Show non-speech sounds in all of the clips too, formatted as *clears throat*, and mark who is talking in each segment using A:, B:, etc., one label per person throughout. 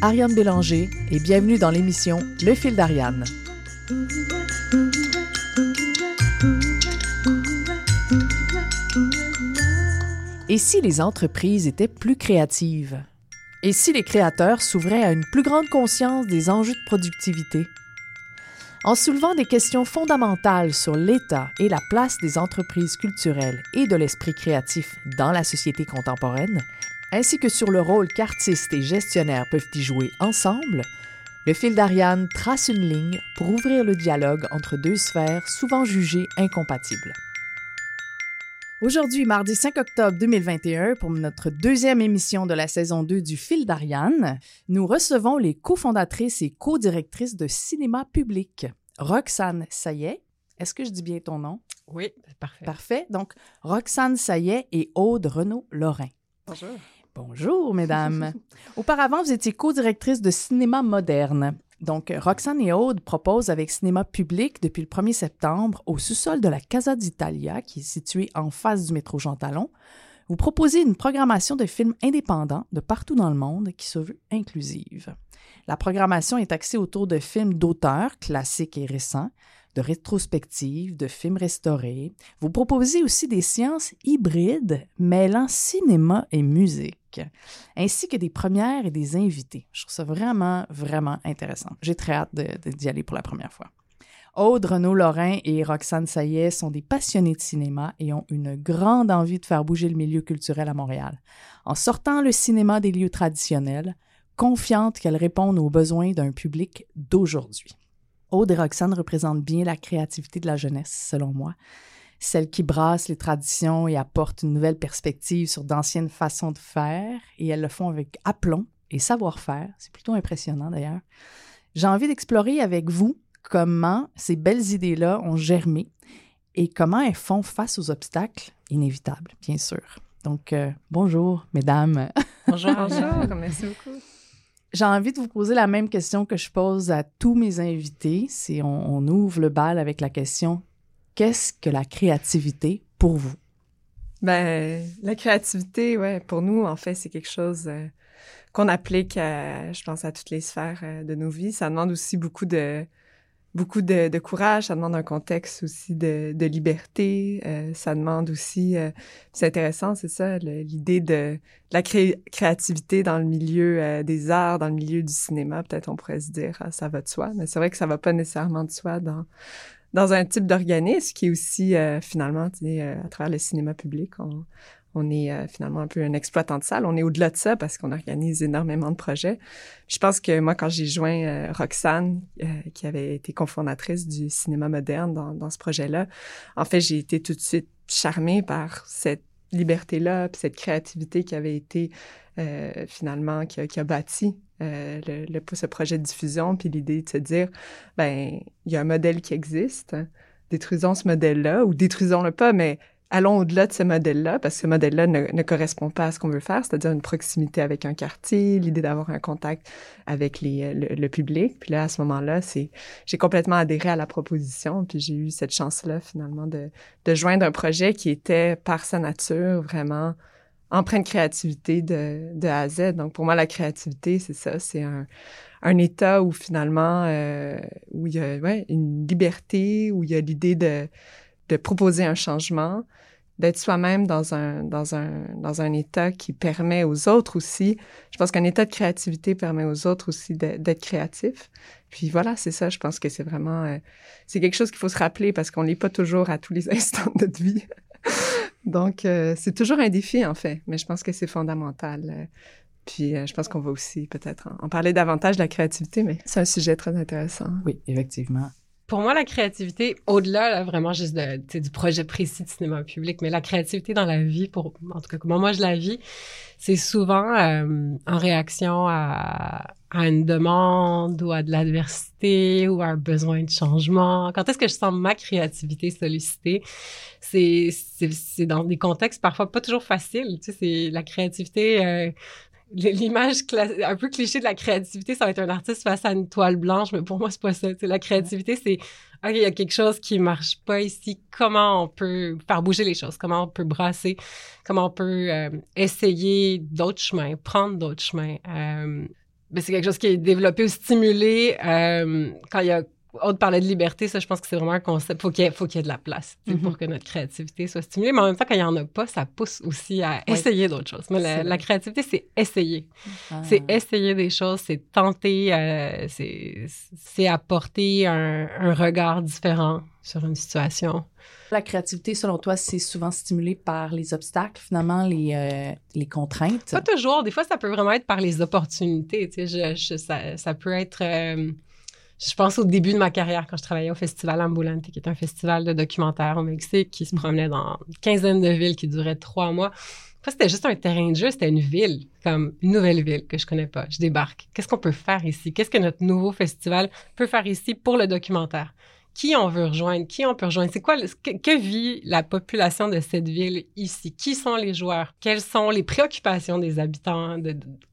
A: Ariane Bélanger et bienvenue dans l'émission Le fil d'Ariane. Et si les entreprises étaient plus créatives? Et si les créateurs s'ouvraient à une plus grande conscience des enjeux de productivité? En soulevant des questions fondamentales sur l'état et la place des entreprises culturelles et de l'esprit créatif dans la société contemporaine, ainsi que sur le rôle qu'artistes et gestionnaires peuvent y jouer ensemble, le fil d'Ariane trace une ligne pour ouvrir le dialogue entre deux sphères souvent jugées incompatibles. Aujourd'hui, mardi 5 octobre 2021, pour notre deuxième émission de la saison 2 du Fil d'Ariane, nous recevons les cofondatrices et co-directrices de Cinéma Public, Roxane Sayet. Est-ce que je dis bien ton nom?
B: Oui, parfait.
A: Parfait. Donc, Roxane Sayet et Aude Renaud-Lorrain.
B: Bonjour.
A: Bonjour, mesdames. *laughs* Auparavant, vous étiez co-directrice de Cinéma Moderne. Donc, Roxane et Aude proposent avec Cinéma Public depuis le 1er septembre au sous-sol de la Casa d'Italia, qui est située en face du métro Jean Talon. Vous proposez une programmation de films indépendants de partout dans le monde qui se veut inclusive. La programmation est axée autour de films d'auteurs classiques et récents, de rétrospectives, de films restaurés. Vous proposez aussi des séances hybrides mêlant cinéma et musique, ainsi que des premières et des invités. Je trouve ça vraiment, vraiment intéressant. J'ai très hâte d'y aller pour la première fois. Aude Renaud-Lorrain et Roxane Sayet sont des passionnés de cinéma et ont une grande envie de faire bouger le milieu culturel à Montréal. En sortant le cinéma des lieux traditionnels, confiante qu'elles répondent aux besoins d'un public d'aujourd'hui. Aude et Roxane représentent bien la créativité de la jeunesse, selon moi. Celle qui brasse les traditions et apporte une nouvelle perspective sur d'anciennes façons de faire, et elles le font avec aplomb et savoir-faire. C'est plutôt impressionnant d'ailleurs. J'ai envie d'explorer avec vous comment ces belles idées-là ont germé et comment elles font face aux obstacles inévitables, bien sûr. Donc, euh, bonjour, mesdames.
B: Bonjour, bonjour, merci beaucoup.
A: J'ai envie de vous poser la même question que je pose à tous mes invités. On, on ouvre le bal avec la question qu'est-ce que la créativité pour vous?
B: Ben la créativité, ouais, pour nous en fait c'est quelque chose euh, qu'on applique, à, je pense à toutes les sphères euh, de nos vies. Ça demande aussi beaucoup de beaucoup de, de, courage, ça demande un contexte aussi de, de liberté, euh, ça demande aussi, euh, c'est intéressant, c'est ça, l'idée de, la créativité dans le milieu euh, des arts, dans le milieu du cinéma, peut-être on pourrait se dire, ah, ça va de soi, mais c'est vrai que ça va pas nécessairement de soi dans dans un type d'organisme qui est aussi euh, finalement, sais, à travers le cinéma public, on est euh, finalement un peu un exploitant de salle. On est au-delà de ça parce qu'on organise énormément de projets. Je pense que moi, quand j'ai joint euh, Roxane, euh, qui avait été cofondatrice du cinéma moderne dans, ce projet-là, en fait, j'ai été tout de suite charmée par cette liberté-là, puis cette créativité qui avait été finalement, qui a, bâti ce projet de diffusion, puis l'idée de se dire, ben, il y a un modèle qui existe, détruisons ce modèle-là, ou détruisons-le pas, mais allons au-delà de ce modèle-là, parce que ce modèle-là ne, ne, correspond pas à ce qu'on veut faire, c'est-à-dire une proximité avec un quartier, l'idée d'avoir un contact avec euh, le, public. Puis là, à ce moment-là, c'est, j'ai complètement adhéré à la proposition, puis j'ai eu cette chance-là, finalement, de, joindre un projet qui était, par sa nature, vraiment empreint de créativité de, de A à Z. Donc, pour moi, la créativité, c'est ça, c'est un, un état où, finalement, euh, où il y a une liberté, où il y a l'idée de de proposer un changement, d'être soi-même dans un, dans, un, dans un état qui permet aux autres aussi. Je pense qu'un état de créativité permet aux autres aussi d'être créatifs. Puis voilà, c'est ça, je pense que c'est vraiment... Euh, c'est quelque chose qu'il faut se rappeler parce qu'on l'est pas toujours à tous les *laughs* instants de notre vie. Donc, euh, c'est toujours un défi, en fait, mais je pense que c'est fondamental. Euh, puis, je pense qu'on va aussi peut-être en parler davantage de la créativité, mais c'est un sujet très intéressant.
A: Oui, effectivement
C: pour moi, la créativité, au-delà là, vraiment juste de, du projet précis de cinéma public, mais la créativité dans la vie, pour en tout cas comment moi je la vis, c'est souvent euh, en réaction à, à, une demande ou à de l'adversité ou à un besoin de changement. Quand est-ce que je sens ma créativité sollicitée? C'est, c'est, dans des contextes parfois pas toujours faciles. Tu sais, c'est la créativité... Euh, l'image un peu cliché de la créativité, ça va être un artiste face à une toile blanche, mais pour moi, c'est pas ça. la créativité, c'est OK, il y a quelque chose qui marche pas ici. Comment on peut faire bouger les choses? Comment on peut brasser? Comment on peut euh, essayer d'autres chemins, prendre d'autres chemins? Euh, c'est quelque chose qui est développé ou stimulé euh, quand il y a autre parlait de liberté, ça, je pense que c'est vraiment un concept. Faut qu'il faut qu'il y ait de la place mm-hmm. pour que notre créativité soit stimulée. Mais en même temps, quand il n'y en a pas, ça pousse aussi à essayer d'autres choses. Mais la, créativité, c'est essayer. Ah. C'est essayer des choses, c'est tenter, euh, c'est apporter un, un, regard différent sur une situation.
A: La créativité, selon toi, c'est souvent stimulé par les obstacles, finalement, les, euh, les contraintes?
C: Pas toujours. Des fois, ça peut vraiment être par les opportunités. Tu sais, je, ça, ça, peut être... Euh, je pense au début de ma carrière quand je travaillais au Festival Ambulante, qui est un festival de documentaires au Mexique qui se promenait dans une quinzaine de villes qui durait trois mois. C'était juste un terrain de jeu, c'était une ville, comme une nouvelle ville que je connais pas. Je débarque. Qu'est-ce qu'on peut faire ici? Qu'est-ce que notre nouveau festival peut faire ici pour le documentaire? Qui on veut rejoindre? Qui on peut rejoindre? C'est quoi, que, vit la population de cette ville ici? Qui sont les joueurs? Quelles sont les préoccupations des habitants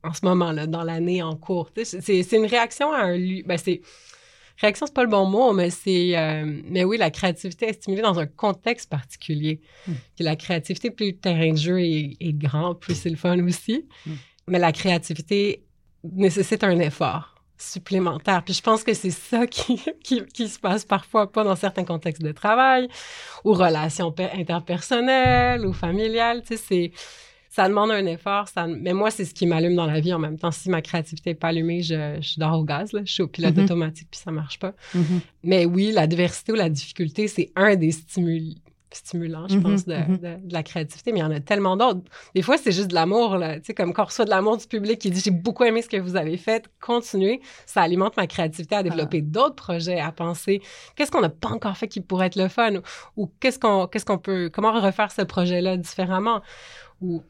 C: en ce moment-là, dans l'année en cours? C'est une réaction à un lieu. Ben c'est réaction, c'est pas le bon mot, mais c'est, euh, mais oui, la créativité est stimulée dans un contexte particulier. Hmm. La créativité, plus le terrain de jeu est, grand, plus c'est le fun aussi. Hmm. Mais la créativité nécessite un effort supplémentaire. Puis je pense que c'est ça *laughs* qui, qui, qui, se passe parfois pas dans certains contextes de travail ou relations interpersonnelles ou familiales. Tu sais, c'est ça demande un effort. Ça, mais moi, c'est ce qui m'allume dans la vie en même temps. Si ma créativité n'est pas allumée, je, je dors au gaz. Là. Je suis au pilote mm-hmm. automatique puis ça marche pas. Mm-hmm. Mais oui, la diversité ou la difficulté, c'est un des stimuli stimulants, je mm-hmm. pense, de, de, la créativité, mais il y en a tellement d'autres. Des fois, c'est juste de l'amour. Tu sais, comme quand on reçoit de l'amour du public qui dit « j'ai beaucoup aimé ce que vous avez fait, continuez », ça alimente ma créativité à développer ah. d'autres projets, à penser « qu'est-ce qu'on n'a pas encore fait qui pourrait être le fun » ou, qu'est-ce qu'on qu'est-ce qu'on peut, comment refaire ce projet-là différemment » où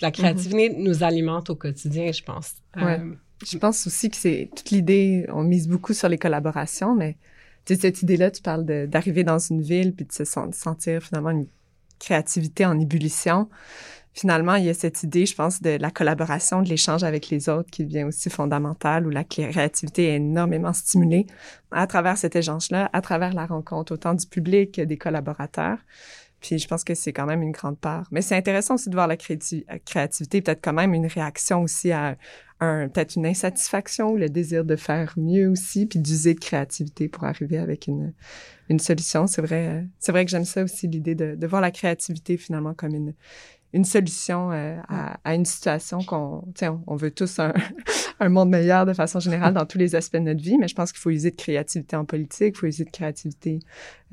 C: la créativité mhm. nous alimente au quotidien, je pense.
B: Euh, je pense aussi que c'est toute l'idée, on mise beaucoup sur les collaborations, mais cette idée-là, tu parles d'arriver dans une ville puis de se sentir finalement une créativité en ébullition. Finalement, il y a cette idée, je pense, de la collaboration, de l'échange avec les autres qui devient aussi fondamentale, où la créativité est énormément stimulée à travers cet échange-là, à travers la rencontre autant du public que des collaborateurs. Puis je pense que c'est quand même une grande part. Mais c'est intéressant aussi de voir la créativité, peut-être quand même une réaction aussi à un, peut-être une insatisfaction ou le désir de faire mieux aussi, puis d'user de créativité pour arriver avec une, une solution. C'est vrai, c'est vrai que j'aime ça aussi, l'idée de, de voir la créativité finalement comme une, une solution euh, à, à, une situation qu'on, on, on veut tous un, *laughs* un, monde meilleur de façon générale dans tous les aspects de notre vie, mais je pense qu'il faut user de créativité en politique, il faut user de créativité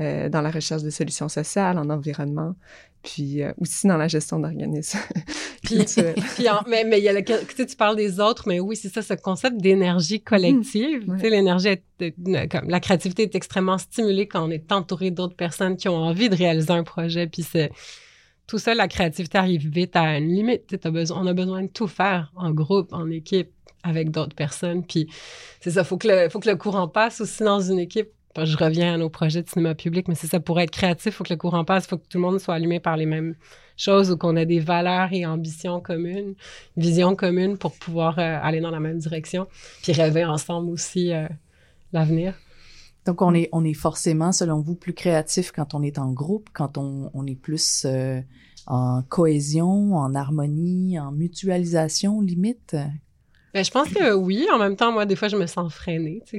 B: euh, dans la recherche de solutions sociales, en environnement, puis euh, aussi dans la gestion d'organismes. *laughs*
C: puis, *laughs* puis mais, mais il y a le, tu, tu parles des autres, mais oui, c'est ça, ce concept d'énergie collective. Mmh, tu sais, l'énergie, comme la créativité est extrêmement stimulée quand on est entouré d'autres personnes qui ont envie de réaliser un projet, puis c'est tout ça, la créativité arrive vite à une limite. Besoin, on a besoin de tout faire en groupe, en équipe, avec d'autres personnes. Puis c'est ça, faut que le, faut que le courant passe aussi dans une équipe. je reviens à nos projets de cinéma public, mais c'est ça, pour être créatif, faut que le courant passe, faut que tout le monde soit allumé par les mêmes choses ou qu'on ait des valeurs et ambitions communes, vision commune pour pouvoir euh, aller dans la même direction, puis rêver ensemble aussi euh, l'avenir.
A: Donc, on est, on est forcément, selon vous, plus créatif quand on est en groupe, quand on, on est plus euh, en cohésion, en harmonie, en mutualisation, limite?
C: Ben, je pense que oui. En même temps, moi, des fois, je me sens freinée. *laughs*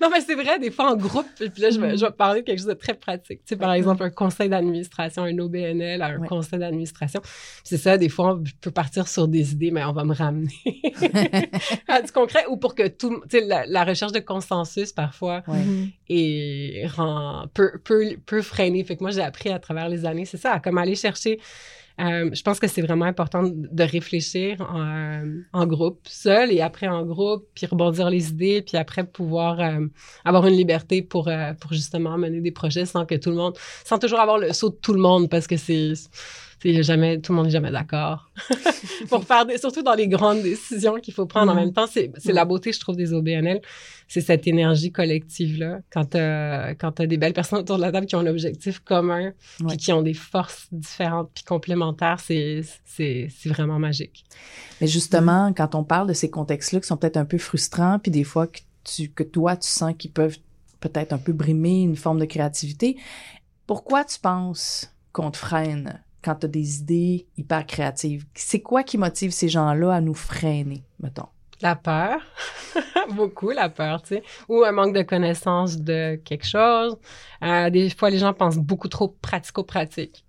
C: non, mais c'est vrai, des fois, en groupe, puis là, je vais, je vais parler de quelque chose de très pratique. Tu sais, par exemple, un conseil d'administration, un OBNL, un conseil d'administration. C'est ça, des fois, je peux partir sur des idées, mais on va me ramener *laughs* à du concret ou pour que tout... Tu sais, la, recherche de consensus, parfois, et rend, peut, peut, peut freiner. Fait que moi, j'ai appris à travers les années, c'est ça, à comme aller chercher euh, je pense que c'est vraiment important de réfléchir en, en, groupe, seul et après en groupe, puis rebondir les idées, puis après pouvoir euh, avoir une liberté pour, euh, pour justement mener des projets sans que tout le monde, sans toujours avoir le saut de tout le monde parce que c'est jamais, tout le monde n'est jamais d'accord. *laughs* pour faire des, surtout dans les grandes décisions qu'il faut prendre en mm-hmm. même temps, c'est, c'est la beauté, je trouve, des OBNL. C'est cette énergie collective-là. Quand t'as, quand t'as des belles personnes autour de la table qui ont un objectif commun, puis qui ont des forces différentes puis complémentaires, c'est, c'est, c'est vraiment magique.
A: Mais justement, quand on parle de ces contextes-là qui sont peut-être un peu frustrants, puis des fois que tu, que toi, tu sens qu'ils peuvent peut-être un peu brimer une forme de créativité, pourquoi tu penses qu'on te freine? Quand tu des idées hyper créatives. C'est quoi qui motive ces gens-là à nous freiner, mettons?
C: La peur, *laughs* beaucoup la peur, tu sais, ou un manque de connaissance de quelque chose. Euh, des fois, les gens pensent beaucoup trop pratico-pratique.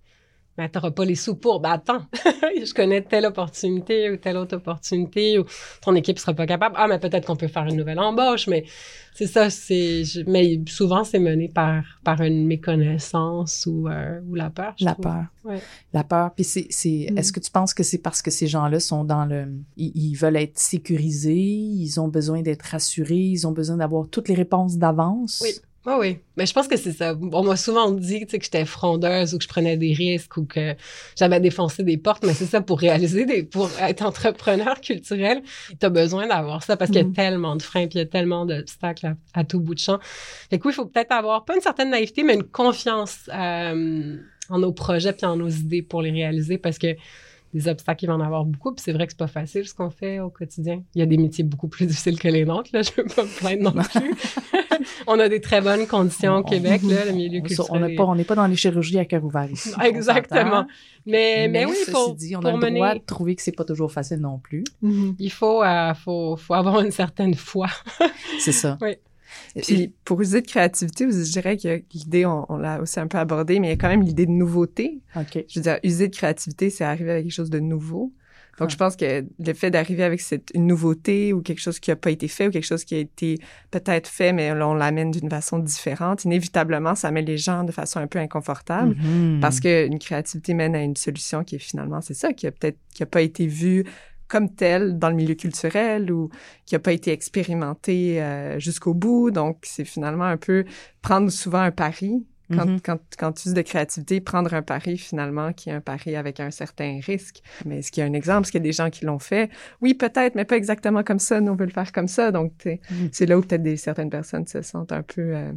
C: Mais t'auras pas les sous pour. Ben attends, *laughs* je connais telle opportunité ou telle autre opportunité ou ton équipe sera pas capable. Ah, mais peut-être qu'on peut faire une nouvelle embauche, mais c'est ça, c'est. Mais souvent, c'est mené par, par une méconnaissance ou, euh, ou la peur.
A: la peur.
C: Ouais.
A: La peur. Puis c'est. c'est
B: Mm.
A: Est-ce que tu penses que c'est parce que ces gens-là sont dans le. Ils, ils veulent être sécurisés, ils ont besoin d'être rassurés, ils ont besoin d'avoir toutes les réponses d'avance?
C: Oui. Oui, oui. Mais je pense que c'est ça. On m'a souvent dit que j'étais frondeuse ou que je prenais des risques ou que j'avais défoncé des portes, mais c'est ça pour réaliser des, pour être entrepreneur culturel, tu as besoin d'avoir ça parce qu'il y a
B: Mhm.
C: tellement de freins puis il y a tellement d'obstacles à, à tout bout de champ. Fait que oui, il faut peut-être avoir pas une certaine naïveté, mais une confiance euh, en nos projets puis en nos idées pour les réaliser parce que des obstacles, il va en avoir beaucoup. Puis c'est vrai que c'est pas facile ce qu'on fait au quotidien. Il y a des métiers beaucoup plus *laughs* difficiles que les nôtres. Là, je veux pas me plaindre non *laughs* plus. on a des très bonnes conditions au
A: On-
C: Québec, là, le milieu culturel.
A: on n'est
C: est-
A: pas, pas dans les chirurgies à cœur ouvert ici.
C: Exactement.
A: s'entend.
C: Mais, mais, oui,
A: ceci
C: pour,
A: dit, on
C: pour
A: a le
C: mener,
A: droit de trouver que c'est pas toujours facile non plus.
B: Mhm.
C: il faut, euh, faut, faut avoir une certaine foi.
A: C'est ça. *laughs*
C: Oui.
B: Puis pour user de créativité, je dirais que l'idée, on, on l'a aussi un peu abordée, mais il y a quand même l'idée de nouveauté.
A: OK.
B: Je veux dire, user de créativité, c'est arriver avec quelque chose de nouveau. Donc,
A: Ah.
B: je pense que le fait d'arriver avec cette une nouveauté ou quelque chose qui n'a pas été fait ou quelque chose qui a été peut-être fait, mais là, on l'amène d'une façon différente, inévitablement, ça met les gens de façon un peu inconfortable.
A: Mhm.
B: Parce qu'une créativité mène à une solution qui est finalement, c'est ça, qui a peut-être, qui a pas été vue comme telle dans le milieu culturel ou qui a pas été expérimentée euh, jusqu'au bout. Donc, c'est finalement un peu prendre souvent un pari. Quand,
A: Mhm.
B: quand, quand tu uses de créativité, prendre un pari finalement qui est un pari avec un certain risque. Mais est-ce qu'il y a un exemple? Est-ce qu'il y a des gens qui l'ont fait? Oui, peut-être, mais pas exactement comme ça. Nous, on veut le faire comme ça. Donc, t'sais,
A: Mhm.
B: c'est là où peut-être certaines personnes se sentent un peu euh,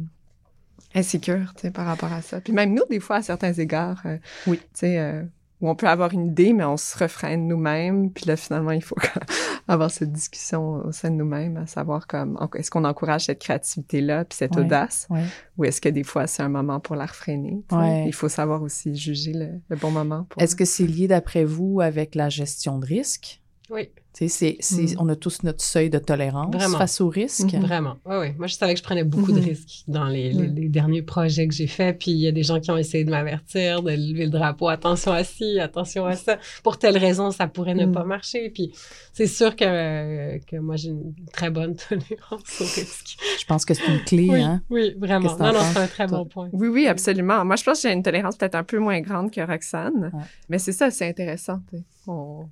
B: insécures par rapport à ça. Puis même nous, des fois, à certains égards, euh,
A: Oui.
B: tu sais, euh, où on peut avoir une idée, mais on se refraine nous-mêmes. Puis là, finalement, il faut *laughs* avoir cette discussion au sein de nous-mêmes, à savoir comme, est-ce qu'on encourage cette créativité-là, puis cette
A: Ouais.
B: audace,
A: Ouais.
B: ou est-ce que des fois, c'est un moment pour la?
A: Ouais.
B: Il faut savoir aussi juger le, le bon moment. Pour...
A: Est-ce que c'est lié, d'après vous, avec la gestion de risque?
C: Oui,
A: c'est, c'est,
B: Mm.
A: on a tous notre seuil de tolérance
C: Vraiment.
A: face au risque.
B: Mhm.
C: vraiment. Oui, oui. Moi, je savais que je prenais beaucoup de
B: Mhm.
C: risques dans les, les, derniers projets que j'ai faits. Puis il y a des gens qui ont essayé de m'avertir, de lever le drapeau. Attention à ci, attention à ça. Pour telle raison, ça pourrait ne
B: Mhm.
C: pas marcher. Puis c'est sûr que, que moi, j'ai une très bonne *laughs* tolérance au risque.
A: Je pense que c'est une clé,
C: Oui,
A: hein?
C: oui, vraiment.
A: Qu'est-ce
C: Non, non, c'est un très
A: toi?
C: bon point.
B: Oui, oui, absolument. Moi, je pense que j'ai une tolérance peut-être un peu moins grande que Roxane.
A: Ouais.
B: Mais c'est ça, c'est intéressant. On-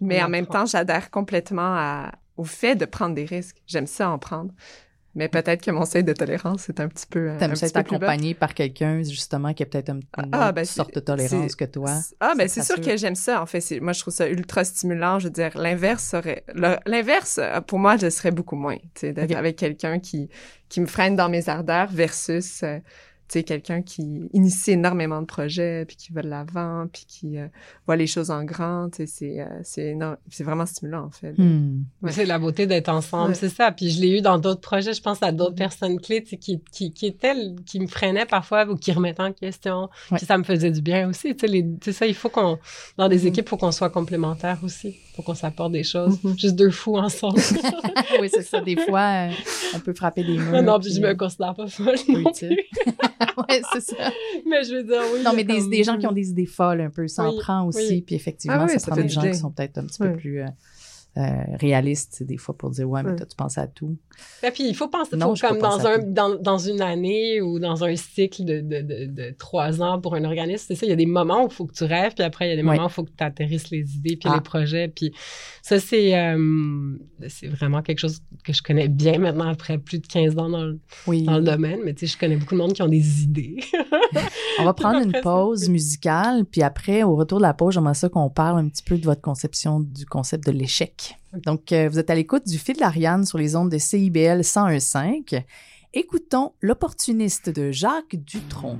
B: Mais en même temps, j'adhère complètement à- au fait de prendre des risques. J'aime ça en prendre. Mais peut-être que mon seuil de tolérance est un petit peu. euh,
A: T'aimes ça être accompagné par quelqu'un, justement, qui a peut-être un- une
B: Ah, ben,
A: sorte de tolérance que toi.
B: Ah, ben c'est sûr que j'aime ça. En fait, moi, je trouve ça ultra stimulant. Je veux dire, l'inverse serait. L'inverse, euh, pour moi, je serais beaucoup moins. Tu sais, d'être avec quelqu'un qui, qui me freine dans mes ardeurs versus. euh, tu sais, quelqu'un qui initie énormément de projets, puis qui va de l'avant, puis qui euh, voit les choses en grand, tu sais, c'est, euh, c'est, énorme- c'est vraiment stimulant, en fait.
A: Hmm.
B: Ouais.
C: C'est la beauté d'être ensemble,
B: Ouais.
C: c'est ça. Puis je l'ai eu dans d'autres projets. Je pense à d'autres personnes clés tu sais, qui, qui, qui étaient, qui me freinaient parfois ou qui remettaient en question.
A: Ouais.
C: Puis ça me faisait du bien aussi. Tu sais, les- tu sais, ça, il faut qu'on, dans des
B: Mhm.
C: équipes, il faut qu'on soit complémentaires aussi. Il faut qu'on s'apporte des choses.
B: Mhm.
C: Juste deux fous ensemble. *laughs*
A: oui, c'est ça. Des fois, euh, on peut frapper des murs.
C: non, non, puis je me considère pas folle non plus. *laughs* *laughs*
A: ouais, c'est ça.
C: Mais je veux dire, oui.
A: Non, mais des,
C: comme-
A: des gens qui ont des idées folles un peu, ça en
C: Oui,
A: prend aussi.
C: oui.
A: Puis effectivement,
B: Ah oui,
A: ça,
B: ça
A: prend des gens qui sont peut-être un petit peu plus euh, euh, sais, des fois, pour dire Ouais, mais toi, tu penses à tout?
C: Et puis, il faut penser,
A: Non,
C: faut comme dans, un, dans, dans une année ou dans un cycle de, de, de, de trois ans pour un organisme, c'est ça, il y a des moments où il faut que tu rêves, puis après, il y a des
A: Ouais.
C: moments où il faut que tu atterrisses les idées, puis
A: Ah.
C: les projets, puis ça, c'est euh, c'est vraiment quelque chose que je connais bien maintenant après plus de 15 ans dans le,
A: Oui.
C: dans le domaine, mais tu sais, je connais beaucoup de monde qui ont des idées.
A: On va *laughs* prendre une pause musicale, puis après, au retour de la pause, j'aimerais ça qu'on parle un petit peu de votre conception du concept de l'échec. Donc, euh, vous êtes à l'écoute du fil d'Ariane sur les ondes de CIBL 101.5. Écoutons L'opportuniste de Jacques Dutronc.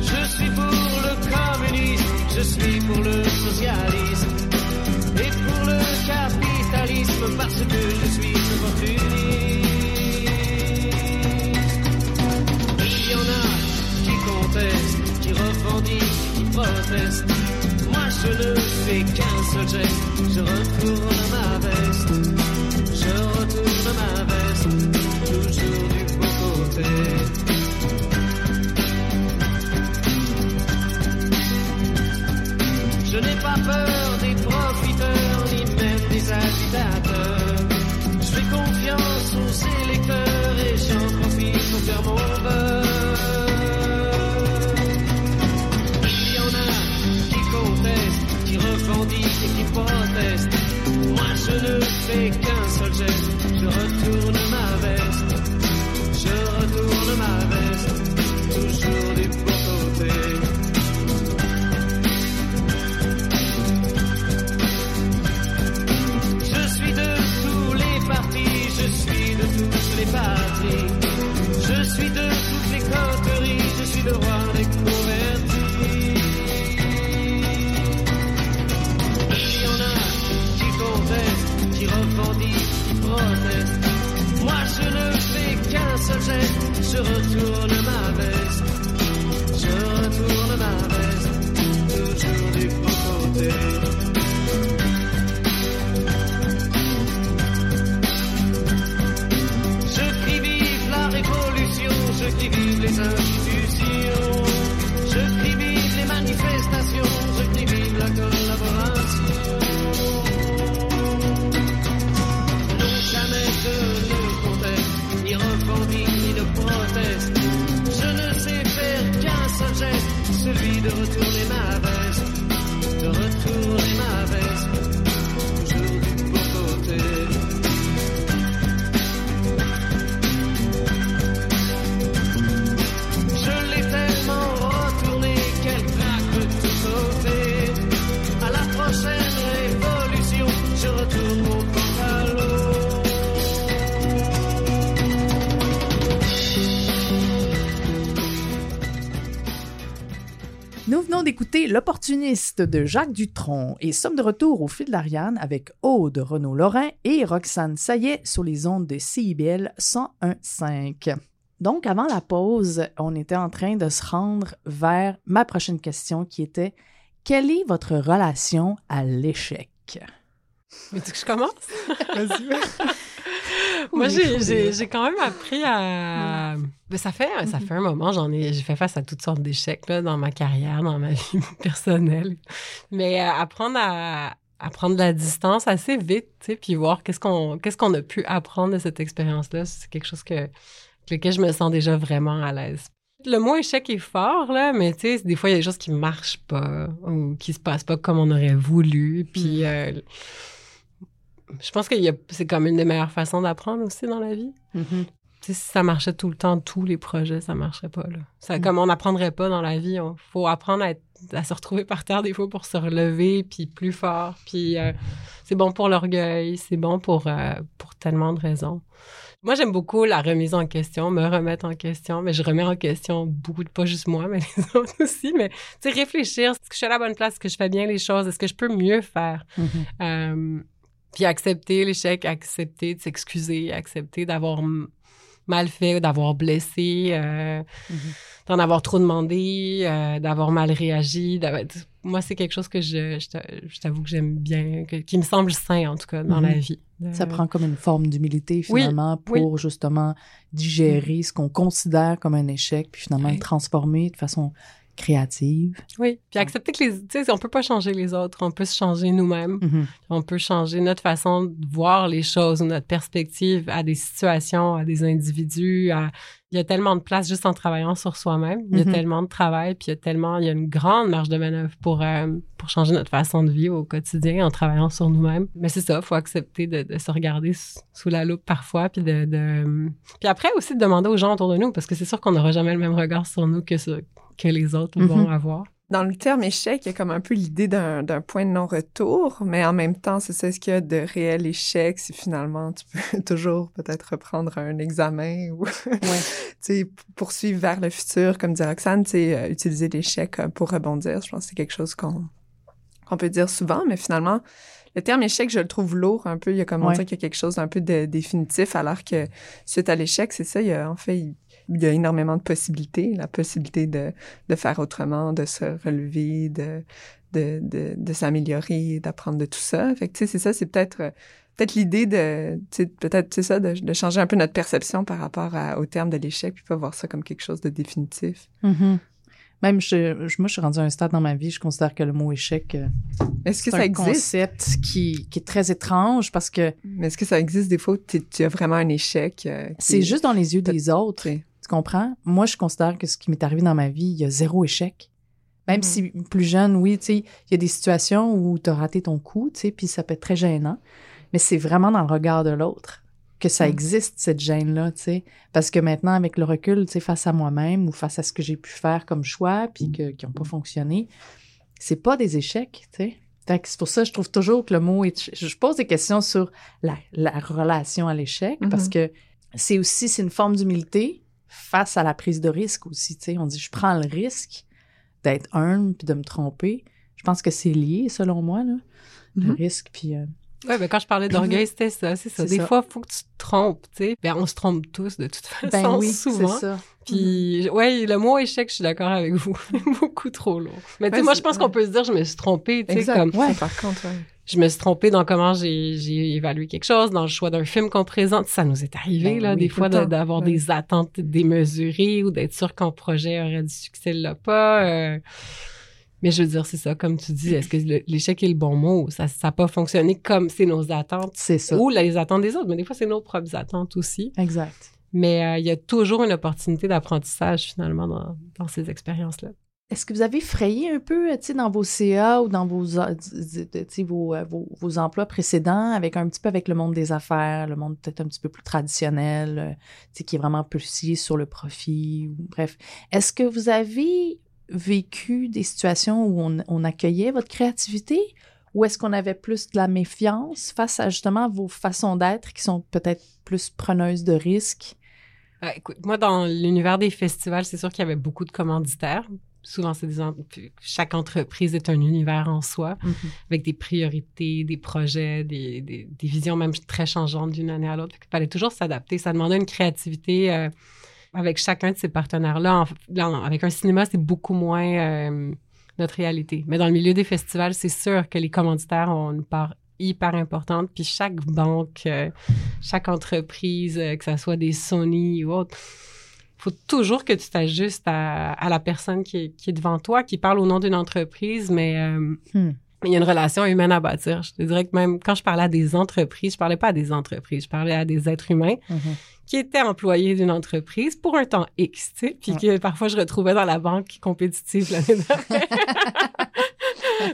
D: Je suis pour le communisme, je suis pour le socialisme et pour le capitalisme parce que je suis opportuniste. Il y en a qui contestent, qui revendiquent, Moi je ne fais qu'un seul geste, je retourne ma veste, je retourne ma veste, toujours du bon côté. Je n'ai pas peur des profiteurs, ni même des agitateurs. Je fais confiance aux électeurs et j'en profite pour faire mon beurre. Fais qu'un seul geste, je retourne
A: venons d'écouter L'opportuniste de Jacques Dutronc et sommes de retour au fil de l'Ariane avec Aude Renaud-Lorrain et Roxane Saillet sur les ondes de CIBL 101.5. Donc, avant la pause, on était en train de se rendre vers ma prochaine question qui était Quelle est votre relation à l'échec?
C: Mais tu que je commence? Moi, j'ai- quand même appris à. Ben, ça fait ça fait un moment, j'en ai j'ai fait face à toutes sortes d'échecs dans ma carrière, dans ma *laughs* vie personnelle. Mais euh, apprendre à, à prendre de la distance assez vite, tu sais, puis voir qu'est-ce qu'on qu'est-ce qu'on a pu apprendre de cette expérience-là, c'est quelque chose que avec lequel je me sens déjà vraiment à l'aise. Le mot échec est fort, là, mais tu sais, des fois, il y a des choses qui marchent pas ou qui se passent pas comme on aurait voulu. Puis, euh, je pense que c'est comme une des meilleures façons d'apprendre aussi dans la vie. Tu sais, si ça marchait tout le temps, tous les projets, ça marcherait pas, là. Ça,
A: Mm.
C: Comme on n'apprendrait pas dans la vie, il faut apprendre à, être- à se retrouver par terre des fois pour se relever, puis plus fort. Puis euh, c'est bon pour l'orgueil, c'est bon pour, euh, pour tellement de raisons. Moi, j'aime beaucoup la remise en question, me remettre en question, mais je remets en question beaucoup de, pas juste moi, mais *laughs* les autres aussi. Mais, tu sais, réfléchir, est-ce que je suis à la bonne place, est-ce que je fais bien les choses, est-ce que je peux mieux faire?
A: Mhm.
C: Euh, puis accepter l'échec, accepter de s'excuser, accepter d'avoir mal fait, d'avoir blessé, euh,
A: Mhm.
C: d'en avoir trop demandé, euh, d'avoir mal réagi. Moi, c'est quelque chose que je, je t'a- je t'avoue que j'aime bien, que- qui me semble sain, en tout cas, dans la vie. De-
A: Ça prend comme une forme d'humilité finalement
C: oui.
A: pour justement digérer ce qu'on considère comme un échec, puis finalement
C: Oui.
A: le transformer de façon créative.
C: Oui, puis accepter que les... Tu sais, on peut pas changer les autres, on peut se changer nous-mêmes.
A: Mhm.
C: On peut changer notre façon de voir les choses notre perspective à des situations, à des individus. à- Il y a tellement de place juste en travaillant sur soi-même. Il y a
A: Mhm.
C: tellement de travail, puis il y a tellement, il y a une grande marge de manœuvre pour, euh, pour changer notre façon de vivre au quotidien en travaillant sur nous-mêmes. Mais c'est ça, il faut accepter de, de se regarder sous, la loupe parfois, puis de, de... Puis après aussi de demander aux gens autour de nous, parce que c'est sûr qu'on n'aura jamais le même regard sur nous que, sur- que les autres
A: Mhm.
C: vont avoir.
B: Dans le terme échec, il y a comme un peu l'idée d'un point de non-retour, mais en même temps, c'est ça, ce qu'il y a de réel échec, si finalement tu peux *laughs* toujours peut-être reprendre un examen *laughs* ou tu sais, poursuivre vers le futur, comme dit Roxane, tu sais, euh, utiliser l'échec euh, pour rebondir. Je pense que c'est quelque chose qu'on peut dire souvent, mais finalement, le terme échec, je le trouve lourd un peu. Il y a comme on
A: Ouais.
B: dirait qu'il y a quelque chose d'un peu de définitif, alors que suite à l'échec, c'est ça, il y a en fait, il il y a énormément de possibilités. La possibilité de, de faire autrement, de se relever, de, de, de, de s'améliorer, d'apprendre de tout ça. Fait que, tu sais, c'est ça, c'est peut-être peut-être l'idée de, tu sais, peut-être, c'est ça, de, de changer un peu notre perception par rapport à- au terme de l'échec, puis pas voir ça comme quelque chose de définitif.
A: Mhm. Même, je, je- moi, je suis rendue à un stade dans ma vie, je considère que le mot échec, euh,
B: Est-ce que ça
A: un
B: existe?
A: concept qui, qui est très étrange parce que
B: Mais est-ce que ça existe des fois tu as vraiment un échec? euh,
A: c'est juste dans les yeux des autres. Comprends? Moi, je considère que ce qui m'est arrivé dans ma vie, il y a zéro échec. Même
B: Mhm.
A: si plus jeune, oui, tu sais, il y a des situations où tu as raté ton coup, tu sais, puis ça peut être très gênant. Mais c'est vraiment dans le regard de l'autre que ça
B: Mhm.
A: existe, cette gêne-là, tu sais. Parce que maintenant, avec le recul, tu sais, face à moi-même ou face à ce que j'ai pu faire comme choix, puis que, qui n'ont pas fonctionné, c'est pas des échecs, tu sais. C'est pour ça que je trouve toujours que le mot est... Je pose des questions sur la, la relation à l'échec, parce
B: Mhm.
A: que c'est aussi, c'est une forme d'humilité face à la prise de risque aussi, tu sais. On dit, je prends le risque d'être humble puis de me tromper. Je pense que c'est lié, selon moi, là, le
B: Mhm.
A: risque, puis... euh,
C: Ouais, ben quand je parlais d'orgueil, c'était ça, c'est ça.
A: C'est
C: Des
A: ça.
C: fois, il faut que tu te trompes, tu sais. Ben, on se trompe tous de toute façon,
A: ben oui,
C: souvent.
A: c'est ça.
C: Puis, ouais, le mot échec, je suis d'accord avec vous. *laughs* Beaucoup trop lourd. Mais tu sais,
B: Ouais,
C: moi, je pense qu'on peut se dire, je me suis trompée, tu sais, comme,
B: Ça, par contre, ouais.
C: Je me suis trompée dans comment j'ai, évalué quelque chose, dans le choix d'un film qu'on présente. Ça nous est arrivé,
A: Ben
C: là,
A: oui,
C: des fois, de- d'avoir des attentes démesurées ou d'être sûr qu'un projet aurait du succès, l'a pas. euh. Mais je veux dire, c'est ça, comme tu dis, est-ce que l'échec est le bon mot? Ça n'a pas fonctionné comme c'est nos attentes
A: C'est ça.
C: ou les attentes des autres, mais des fois, c'est nos propres attentes aussi.
A: Exact.
C: Mais euh, il y a toujours une opportunité d'apprentissage, finalement, dans, dans ces expériences-là.
A: Est-ce que vous avez frayé un peu, euh, dans vos CA ou dans vos, euh, vos, euh, vos, vos emplois précédents, avec un petit peu avec le monde des affaires, le monde peut-être un petit peu plus traditionnel, qui est vraiment plus lié sur le profit, bref. Est-ce que vous avez vécu des situations où on, accueillait votre créativité ou est-ce qu'on avait plus de la méfiance face à justement vos façons d'être qui sont peut-être plus preneuses de risques?
C: Écoute, moi, dans l'univers des festivals, c'est sûr qu'il y avait beaucoup de commanditaires. Souvent, c'est des en- chaque entreprise est un univers en soi, avec des priorités, des projets, des, des, des visions même très changeantes d'une année à l'autre. Qu'il fallait toujours s'adapter. Ça demandait une créativité euh, avec chacun de ces partenaires-là. En- là, avec un cinéma, c'est beaucoup moins euh, notre réalité. Mais dans le milieu des festivals, c'est sûr que les commanditaires ont une part hyper importante. Puis chaque banque, euh, chaque entreprise, que ce soit des Sony ou autre, faut toujours que tu t'ajustes à, à la personne qui est, qui est devant toi, qui parle au nom d'une entreprise, mais euh,
A: Hmm.
C: il y a une relation humaine à bâtir. Je te dirais que même quand je parlais à des entreprises, je parlais pas à des entreprises, je parlais à des êtres humains
A: Mhm.
C: qui étaient employés d'une entreprise pour un temps X, tu sais, puis que parfois je retrouvais dans la banque compétitive l'année *laughs* dernière.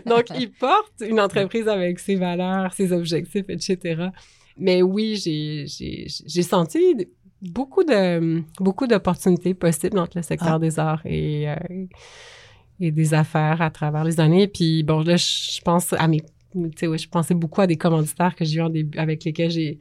C: Donc, ils portent une entreprise avec ses valeurs, ses objectifs, etc. Mais oui, j'ai senti beaucoup de, beaucoup d'opportunités possibles entre le secteur
A: Ah.
C: des arts et, euh, et des affaires à travers les années. Puis bon, là, je pense à mes, tu sais, ouais, je pensais beaucoup à des commanditaires que j'ai eu en début, avec lesquels j'ai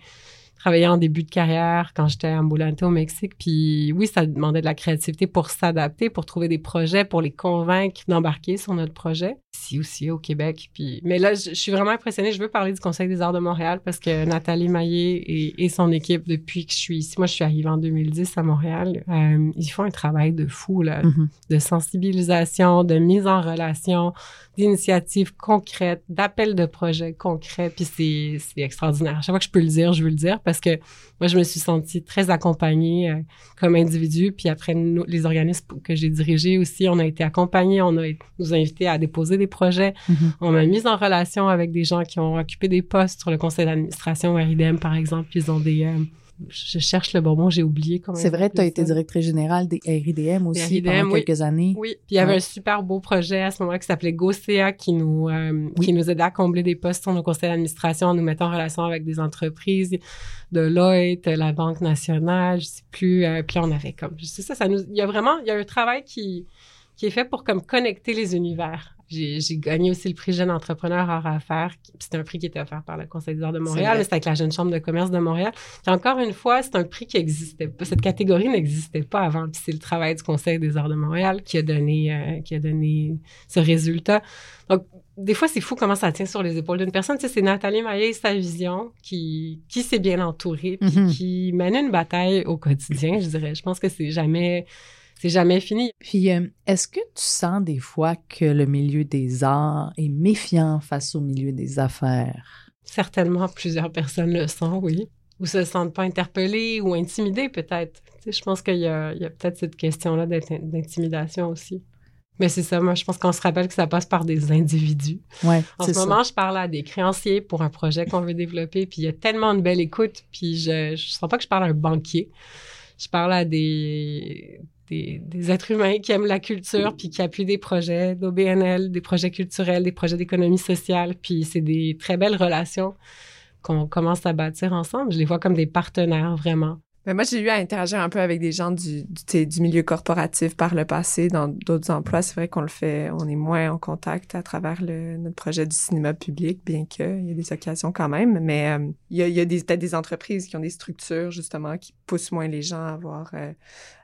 C: travaillé en début de carrière quand j'étais ambulante au Mexique. Puis oui, ça demandait de la créativité pour s'adapter, pour trouver des projets, pour les convaincre d'embarquer sur notre projet. Ici aussi au Québec. Puis, mais là, je, je suis vraiment impressionnée. Je veux parler du Conseil des arts de Montréal parce que Nathalie Maillé et, et son équipe, depuis que je suis ici, moi je suis arrivée en 2010 à Montréal, euh, ils font un travail de fou là,
A: Mhm.
C: de sensibilisation, de mise en relation, d'initiatives concrètes, d'appels de projets concrets. Puis c'est, c'est extraordinaire. À chaque fois que je peux le dire, je veux le dire parce que moi, je me suis sentie très accompagnée euh, comme individu. Puis après, nous, les organismes que j'ai dirigés aussi, on a été accompagnés. On a nous a invités à déposer des projets.
A: Mhm.
C: On m'a mise en relation avec des gens qui ont occupé des postes sur le conseil d'administration RIDM, par exemple. Ils ont des... euh, je cherche le bon mot, j'ai oublié comment
A: C'est vrai, tu as été directrice générale des RIDM aussi
C: RIDM,
A: pendant
C: oui.
A: quelques années.
C: Oui, puis il y avait
A: Ouais.
C: un super beau projet à ce moment-là qui s'appelait GoCA qui nous euh,
A: Oui.
C: qui nous aidait à combler des postes sur nos conseils d'administration en nous mettant en relation avec des entreprises de Lloyd, la Banque nationale, je sais plus. euh, puis là, on avait comme, c'est ça, ça nous, il y a vraiment, il y a un travail qui qui est fait pour comme connecter les univers. J'ai gagné aussi le prix Jeune Entrepreneur Hors Affaires. C'était un prix qui était offert par le Conseil des arts de Montréal, mais c'était avec la Jeune Chambre de commerce de Montréal. Puis encore une fois, c'est un prix qui existait pas. Cette catégorie n'existait pas avant. Puis c'est le travail du Conseil des arts de Montréal qui a donné, euh, qui a donné ce résultat. Donc, des fois, c'est fou comment ça tient sur les épaules d'une personne. Tu sais, c'est Nathalie Maillet et sa vision qui, qui s'est bien entourée puis
A: Mhm.
C: qui mène une bataille au quotidien, je dirais. Je pense que c'est jamais c'est jamais fini.
A: Puis, euh, est-ce que tu sens des fois que le milieu des arts est méfiant face au milieu des affaires?
C: Certainement, plusieurs personnes le sont, oui. Ou se sentent pas interpellées ou intimidées, peut-être. Tu sais, je pense qu'il y a, peut-être cette question-là d'int- d'intimidation aussi. Mais c'est ça, moi, je pense qu'on se rappelle que ça passe par des individus.
A: Ouais,
C: En ce
A: ça.
C: moment, je parle à des créanciers pour un projet qu'on veut développer, puis il y a tellement de belle écoute, puis je, je sens pas que je parle à un banquier. Je parle à des, des, êtres humains qui aiment la culture, puis qui appuient des projets d'OBNL, des projets culturels, des projets d'économie sociale, puis c'est des très belles relations qu'on commence à bâtir ensemble. Je les vois comme des partenaires, vraiment.
B: Mais moi, j'ai eu à interagir un peu avec des gens du, du, du milieu corporatif par le passé, dans d'autres emplois. C'est vrai qu'on le fait, on est moins en contact à travers le, notre projet du cinéma public, bien qu'il y a des occasions quand même. Mais euh, il y a, il y a des, peut-être des entreprises qui ont des structures, justement, qui poussent moins les gens à avoir... euh,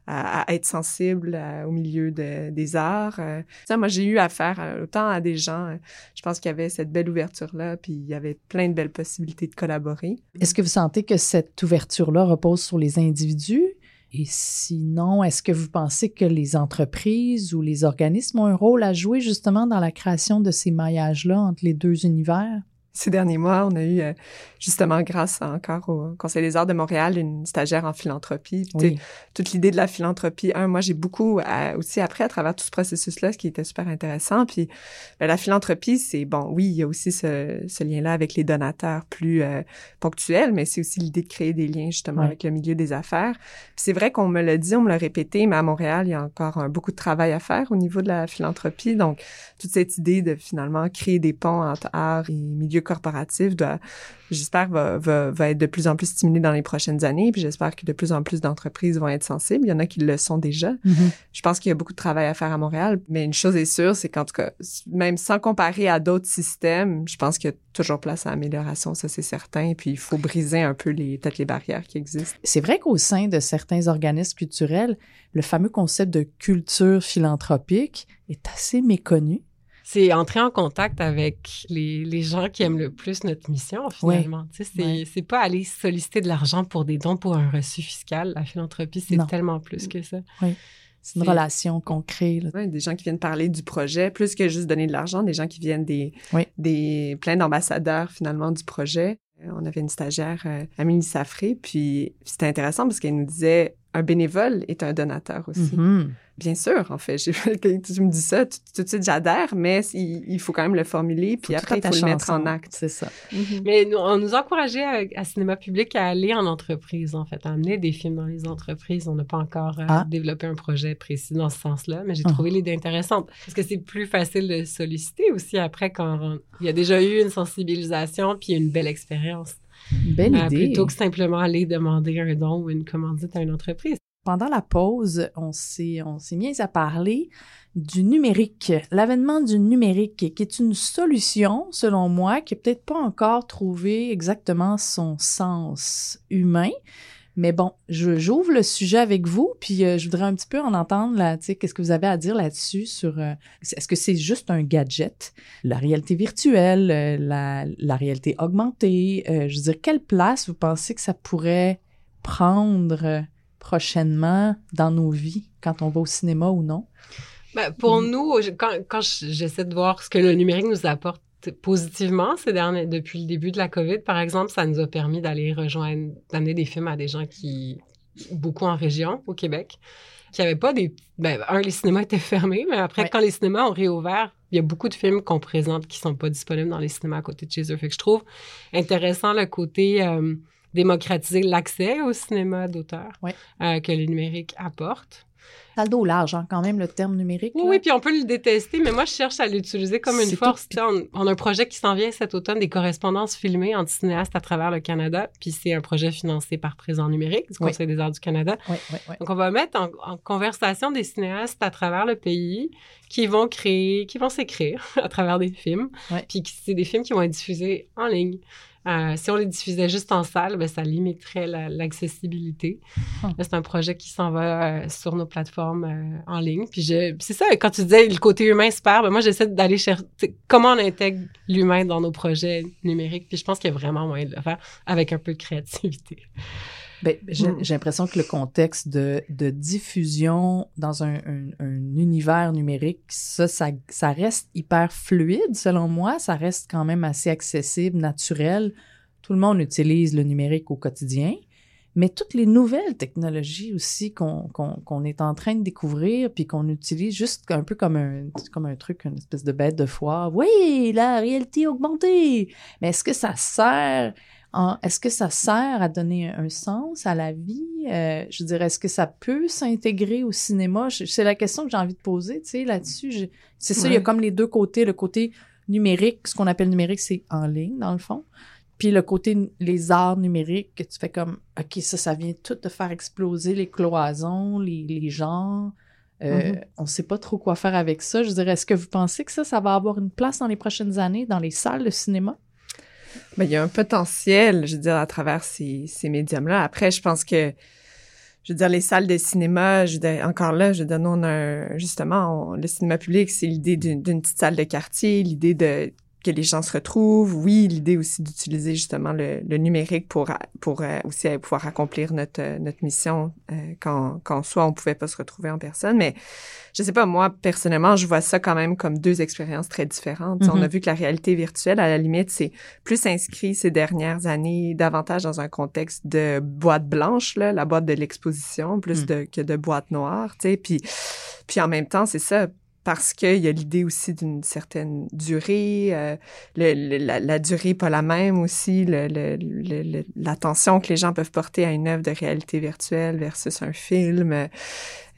B: à, être sensibles à- au milieu de- des arts. Euh, ça, moi, j'ai eu affaire euh, autant à des gens, euh, je pense qu'il y avait cette belle ouverture-là, puis il y avait plein de belles possibilités de collaborer.
A: Est-ce que vous sentez que cette ouverture-là repose sur les individus? Et sinon, est-ce que vous pensez que les entreprises ou les organismes ont un rôle à jouer justement dans la création de ces maillages-là entre les deux univers?
B: Ces derniers mois, on a eu, euh, justement, grâce à- encore au Conseil des arts de Montréal, une stagiaire en philanthropie. Toute l'idée de la philanthropie, un, moi, j'ai beaucoup euh, aussi appris à travers tout ce processus-là, ce qui était super intéressant. Puis, ben, la philanthropie, c'est, bon, oui, il y a aussi ce, ce lien-là avec les donateurs plus euh, ponctuels, mais c'est aussi l'idée de créer des liens, justement, avec le milieu des affaires. C'est vrai qu'on me l'a dit, on me l'a répété, mais à Montréal, il y a encore un- beaucoup de travail à faire au niveau de la philanthropie. Donc, toute cette idée de finalement créer des ponts entre art et milieu corporatif doit, j'espère, va, va, va être de plus en plus stimulée dans les prochaines années. Puis j'espère que de plus en plus d'entreprises vont être sensibles. Il y en a qui le sont déjà.
A: Mhm.
B: Je pense qu'il y a beaucoup de travail à faire à Montréal. Mais une chose est sûre, c'est qu'en tout cas, même sans comparer à d'autres systèmes, je pense qu'il y a toujours place à amélioration, ça c'est certain. Puis il faut briser un peu les, peut-être les barrières qui existent.
A: C'est vrai qu'au sein de certains organismes culturels, le fameux concept de culture philanthropique est assez méconnu.
C: C'est entrer en contact avec les, les gens qui aiment le plus notre mission, finalement. Tu sais, c'est,
A: Ouais.
C: c'est pas aller solliciter de l'argent pour des dons pour un reçu fiscal. La philanthropie, c'est tellement plus que ça.
A: C'est une relation qu'on crée. là.
B: Ouais, des gens qui viennent parler du projet, plus que juste donner de l'argent, des gens qui viennent des,
A: Oui.
B: des plein d'ambassadeurs finalement du projet. Euh, On avait une stagiaire, euh, Amélie Safré, puis c'était intéressant parce qu'elle nous disait un bénévole est un donateur aussi.
A: Mhm.
B: Bien sûr, en fait. *laughs* Tu me dis ça, tout, tout de suite, j'adhère, mais il, il faut quand même le formuler, puis
A: Faut
B: après, il faut le mettre en acte.
A: C'est ça.
C: Mais nous, on nous encourageait à, à Cinéma Public à aller en entreprise, en fait, à amener des films dans les entreprises. On n'a pas encore euh,
A: Ah.
C: développé un projet précis dans ce sens-là, mais j'ai
A: Ah.
C: trouvé l'idée intéressante. Parce que c'est plus facile de solliciter aussi après quand on- il y a déjà eu une sensibilisation puis une belle expérience.
A: Belle
C: Euh,
A: idée.
C: plutôt que simplement aller demander un don ou une commandite à une entreprise.
A: Pendant la pause, on s'est, on s'est mis à parler du numérique, l'avènement du numérique, qui est une solution, selon moi, qui n'a peut-être pas encore trouvé exactement son sens humain. Mais bon, j'ouvre le sujet avec vous, puis euh, je voudrais un petit peu en entendre, là, tu sais, qu'est-ce que vous avez à dire là-dessus sur, euh, est-ce que c'est juste un gadget, la réalité virtuelle, euh, la, la réalité augmentée, je veux dire, quelle place vous pensez que ça pourrait prendre prochainement dans nos vies, quand on va au cinéma ou non?
C: Ben, pour nous, quand, quand je- j'essaie de voir ce que le numérique nous apporte positivement ces derniers, depuis le début de la COVID, par exemple, ça nous a permis d'aller rejoindre, d'amener des films à des gens qui, beaucoup en région, au Québec, qui n'avaient pas des... Ben, un, les cinémas étaient fermés, mais après,
A: Ouais.
C: quand les cinémas ont réouvert, il y a beaucoup de films qu'on présente qui sont pas disponibles dans les cinémas à côté de chez eux. Fait que je trouve intéressant le côté euh, démocratiser l'accès au cinéma d'auteur
A: Ouais.
C: euh, que le numérique apporte.
A: Le dos large, hein, quand même, le terme numérique.
C: Oui,
A: là.
C: oui, puis on peut le détester, mais moi, je cherche à l'utiliser comme une force.
A: tout.
C: On, on a un projet qui s'en vient cet automne, des correspondances filmées entre cinéastes à travers le Canada, puis c'est un projet financé par Présent numérique du
A: Oui.
C: Conseil des arts du Canada.
A: Oui, oui, oui.
C: Donc, on va mettre en, en conversation des cinéastes à travers le pays qui vont créer, qui vont s'écrire *laughs* à travers des films, puis c'est des films qui vont être diffusés en ligne. Euh, si on les diffusait juste en salle, ben, ça limiterait la- l'accessibilité. Là, C'est un projet qui s'en va euh, sur nos plateformes euh, en ligne. Puis c'est ça, quand tu disais le côté humain se perd, ben, moi j'essaie d'aller chercher comment on intègre l'humain dans nos projets numériques. Puis je pense qu'il y a vraiment moyen de le faire avec un peu de créativité.
A: Ben, j'ai
B: Mm.
A: j'ai l'impression que le contexte de, de diffusion dans un, un- un univers numérique, ça, ça, ça reste hyper fluide, selon moi. Ça reste quand même assez accessible, naturel. Tout le monde utilise le numérique au quotidien. Mais toutes les nouvelles technologies aussi qu'on qu'on qu'on est en train de découvrir, puis qu'on utilise juste un peu comme un, comme un truc, une espèce de bête de foire. Oui, la réalité augmentée! Mais est-ce que ça sert est-ce que ça sert à donner un, un sens à la vie? Euh, je dirais, est-ce que ça peut s'intégrer au cinéma? C'est la question que j'ai envie de poser, tu sais, là-dessus. C'est ça, il y a comme les deux côtés. Le côté numérique, ce qu'on appelle numérique, c'est en ligne, dans le fond. Puis le côté, les arts numériques, que tu fais comme, OK, ça, ça vient tout de faire exploser les cloisons, les, les genres. Euh,
B: Mhm.
A: On sait pas trop quoi faire avec ça. Je dirais, est-ce que vous pensez que ça, ça va avoir une place dans les prochaines années dans les salles de cinéma?
B: Ben, il y a un potentiel, je veux dire, à travers ces, médiums-là. Après, je pense que, je veux dire, les salles de cinéma, je veux encore là, je veux dire, justement, le cinéma public, c'est l'idée d'une petite salle de quartier, l'idée de que les gens se retrouvent. Oui, l'idée aussi d'utiliser justement le, le numérique pour pour euh, aussi pouvoir accomplir notre euh, notre mission euh, quand quand soit on pouvait pas se retrouver en personne. Mais je sais pas, moi personnellement, je vois ça quand même comme deux expériences très différentes. On a vu que la réalité virtuelle, à la limite, c'est plus inscrit ces dernières années davantage dans un contexte de boîte blanche, là, la boîte de l'exposition, plus
A: Mm.
B: de, que de boîte noire, tu sais. Puis, puis en même temps, c'est ça, parce qu'il y a l'idée aussi d'une certaine durée, euh, le, le- la, durée pas la même aussi, le, l'attention que les gens peuvent porter à une œuvre de réalité virtuelle versus un film,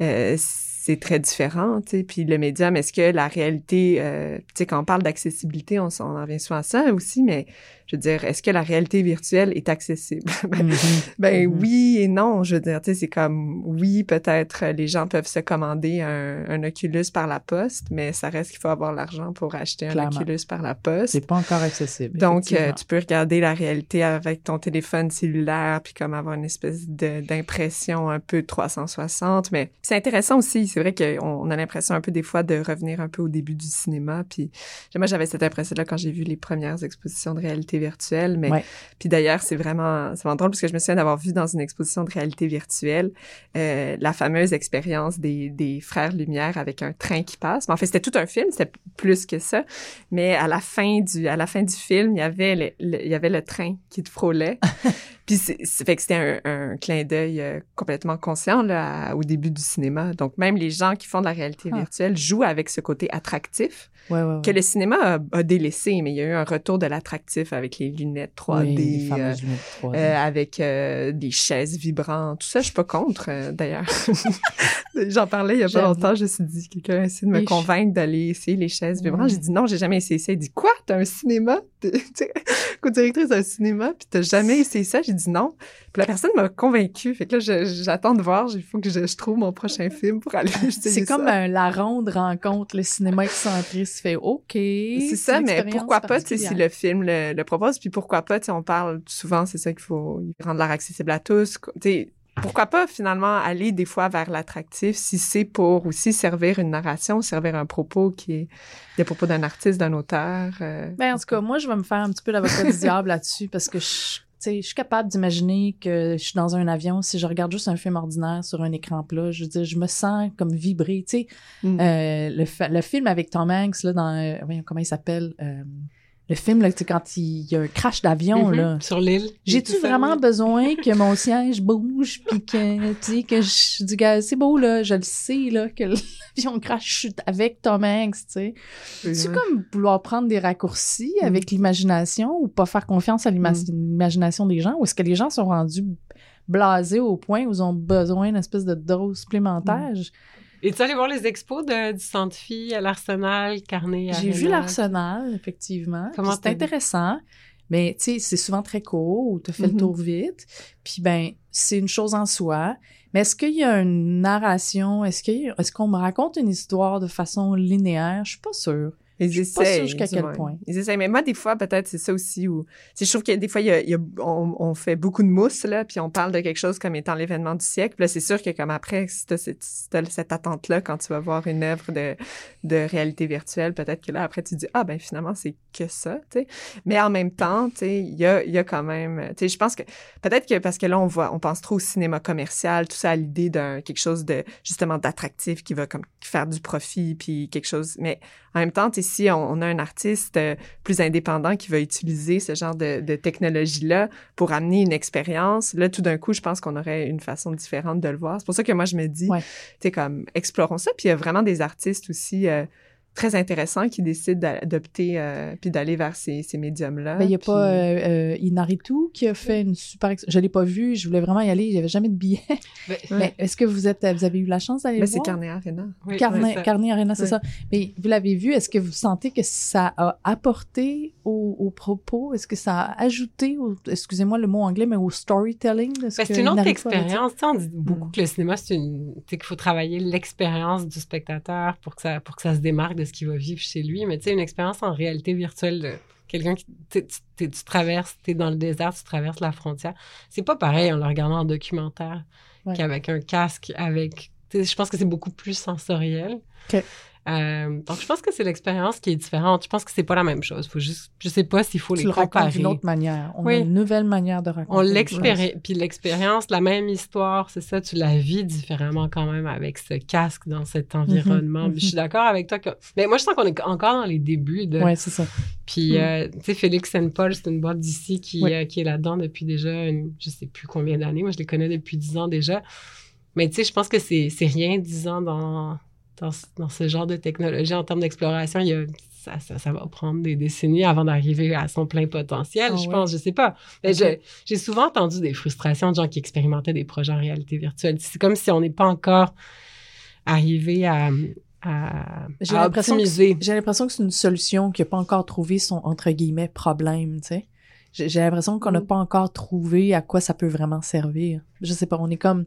B: euh, c'est très différent, tu sais. Puis le médium, est-ce que la réalité, euh, tu sais, quand on parle d'accessibilité, on, on en revient souvent à ça aussi, mais je veux dire, est-ce que la réalité virtuelle est accessible? *laughs* ben,
A: Mhm.
B: ben
A: Mhm.
B: oui et non, je veux dire, tu sais, c'est comme, oui, peut-être euh, les gens peuvent se commander un, un Oculus par la poste, mais ça reste qu'il faut avoir l'argent pour acheter un. Oculus par la poste.
A: C'est pas encore accessible.
B: Donc, euh, tu peux regarder la réalité avec ton téléphone cellulaire, puis comme avoir une espèce d'impression un peu 360. Mais c'est intéressant aussi. C'est vrai qu'on on a l'impression un peu des fois de revenir un peu au début du cinéma. Puis moi, j'avais cette impression-là quand j'ai vu les premières expositions de réalité virtuelle. Mais
A: Ouais.
B: puis d'ailleurs, c'est vraiment, c'est vraiment drôle parce que je me souviens d'avoir vu dans une exposition de réalité virtuelle euh, la fameuse expérience des, des frères Lumière avec un train qui passe. Mais en fait, c'était tout un film, c'était plus que ça. Mais à la fin du, à la fin du film, il y avait le, le- il y avait le train qui te frôlait. *laughs* Puis c'est, fait que c'était un, un clin d'œil euh, complètement conscient là, à- au début du cinéma. Donc même les gens qui font de la réalité
A: Ah.
B: virtuelle jouent avec ce côté attractif
A: Ouais, ouais, ouais.
B: que le cinéma a, a délaissé, mais il y a eu un retour de l'attractif avec les lunettes 3D,
A: Oui, les
B: euh,
A: fameuses lunettes 3D.
B: euh, avec des chaises vibrantes. Tout ça, je suis pas contre, d'ailleurs. *laughs* J'en parlais il y a pas longtemps, je me suis dit, quelqu'un a essayé de me
A: Les
B: convaincre d'aller essayer les chaises vibrantes. J'ai dit non, j'ai jamais essayé ça. Il dit, quoi? T'as un cinéma? T'es- *laughs* t'es co-directrice d'un cinéma, puis t'as jamais essayé ça? J'ai dit non. Puis la personne m'a convaincue. Fait que là, j'attends de voir. Il faut que je, je trouve mon prochain *laughs* film pour aller
A: C'est comme
B: ça.
A: un, la ronde rencontre le cinéma excentriste fait OK.
B: C'est ça, mais pourquoi pas, si le film le, le propose, puis pourquoi pas, on parle souvent, c'est ça qu'il faut rendre l'art accessible à tous, pourquoi pas finalement aller des fois vers l'attractif si c'est pour aussi servir une narration, servir un propos qui est des propos d'un artiste, d'un auteur. euh,
A: Ben, en tout cas, moi, je vais me faire un petit peu l'avocat du diable là-dessus parce que je, je suis capable d'imaginer que je suis dans un avion. Si je regarde juste un film ordinaire sur un écran plat, je veux dire, je me sens comme vibrer. Tu sais,
B: Mm.
A: Euh, le, film avec Tom Hanks, là, dans. euh, comment il s'appelle? Euh, le film, là, tu sais, quand il, y a un crash d'avion,
C: Mhm.
A: là.
C: Sur l'île.
A: J'ai-tu vraiment besoin que mon *laughs* siège bouge puis que, tu sais, que je dis, c'est beau, là, je le sais, là, que l'avion crash avec Tom Hanks, tu sais.
B: Oui,
A: C'est comme vouloir prendre des raccourcis
B: Mm.
A: avec l'imagination ou pas faire confiance à
B: Mm.
A: l'imagination des gens? Ou est-ce que les gens sont rendus blasés au point où ils ont besoin d'une espèce de dose supplémentaire?
C: Et tu allé voir les expos de, du Centre Phi à l'Arsenal, Carnet,
A: J'ai vu l'Arsenal, effectivement.
C: Comment
A: C'est intéressant. Mais, tu sais, c'est souvent très court ou tu fait le
B: Mhm.
A: tour vite. Puis, ben, c'est une chose en soi. Mais est-ce qu'il y a une narration? Est-ce a- est-ce qu'on me raconte une histoire de façon linéaire? Je suis pas sûre.
B: Ils
A: Je suis pas
B: essayent.
A: sûre jusqu'à quel point.
B: Ils essayent. Mais moi, des fois, peut-être, c'est ça aussi où, tu je trouve que des fois, il y a, il y a- on, on fait beaucoup de mousse, là, puis on parle de quelque chose comme étant l'événement du siècle. Puis là, c'est sûr que comme après, si t'as cette, si t'as cette attente-là, quand tu vas voir une œuvre de, de réalité virtuelle, peut-être que là, après, tu dis, ah, ben, finalement, c'est que ça, tu sais. Mais en même temps, tu sais, il y a, y a quand même, tu sais, je pense que, peut-être que parce que là, on voit, on pense trop au cinéma commercial, tout ça à l'idée d'un, quelque chose de, justement, d'attractif qui va comme faire du profit, puis quelque chose, mais en même temps, si on, on a un artiste euh, plus indépendant qui va utiliser ce genre de, de technologie-là pour amener une expérience, là, tout d'un coup, je pense qu'on aurait une façon différente de le voir. C'est pour ça que moi, je me dis,
A: Ouais.
B: tu sais, comme, explorons ça. Puis il y a vraiment des artistes aussi euh, très intéressants qui décident d'adopter euh, puis d'aller vers ces, ces médiums-là.
A: Ben, il n'y a
B: Puis-
A: pas euh, euh, Inaritu qui a fait une super. Je l'ai pas vu, je voulais vraiment y aller, il n'y avait jamais de billet. *laughs*
C: Ben,
A: Mais est-ce que vous êtes, vous avez eu la chance d'aller
B: Ben,
A: le
B: c'est
A: voir?
B: Carnet Arena.
C: oui,
A: Carnet,
C: c'est
A: Arena, c'est ça. Mais vous l'avez vu, est-ce que vous sentez que ça a apporté au, au propos? Est-ce que ça a ajouté, au- excusez-moi le mot anglais, mais au storytelling? De ce
C: Ben,
A: que
C: c'est une autre expérience. On dit beaucoup
B: Mm.
C: que le cinéma, c'est une, qu'il faut travailler l'expérience du spectateur pour que ça, pour que ça se démarque de ce qu'il va vivre chez lui. Mais tu sais, une expérience en réalité virtuelle de quelqu'un qui, tu, sais, tu- traverses, t'es dans le désert, tu traverses la frontière. C'est pas pareil en le regardant en documentaire
A: Ouais.
C: qu'avec un casque, avec, je pense que c'est beaucoup plus sensoriel.
A: Ok.
C: Euh, donc, je pense que c'est l'expérience qui est différente. Je pense que c'est pas la même chose. Faut juste, je sais pas s'il faut
A: Tu
C: les
A: le
C: comparer.
A: d'une autre manière. On
C: Oui.
A: a une nouvelle manière de raconter.
C: On l'expérience, puis l'expérience, la même histoire, c'est ça, tu la vis différemment quand même avec ce casque dans cet environnement.
A: mhm.
C: Puis Je suis d'accord avec toi que, mais moi je sens qu'on est encore dans les débuts de.
A: Ouais, c'est ça.
C: Puis
B: Mm.
C: euh, tu sais, Félix Paul, c'est une boîte d'ici qui
A: Oui.
C: euh, qui est là-dedans depuis déjà, une, je sais plus combien d'années. Moi je les connais depuis dix ans déjà. Mais tu sais, je pense que c'est rien dix ans dans dans, ce- dans ce genre de technologie en termes d'exploration. Il y a ça, ça, ça va prendre des décennies avant d'arriver à son plein potentiel,
A: Ah
C: je
A: ouais.
C: pense. Je sais pas. Mais j'ai souvent entendu des frustrations de gens qui expérimentaient des projets en réalité virtuelle. C'est comme si on n'est pas encore arrivé à, à,
A: J'ai l'impression que-
C: optimiser.
A: J'ai l'impression que c'est une solution qui n'a pas encore trouvé son, entre guillemets, problème, tu sais. J'ai j'ai l'impression qu'on n'a
C: Mm.
A: pas encore trouvé à quoi ça peut vraiment servir. Je sais pas, on est comme...